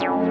you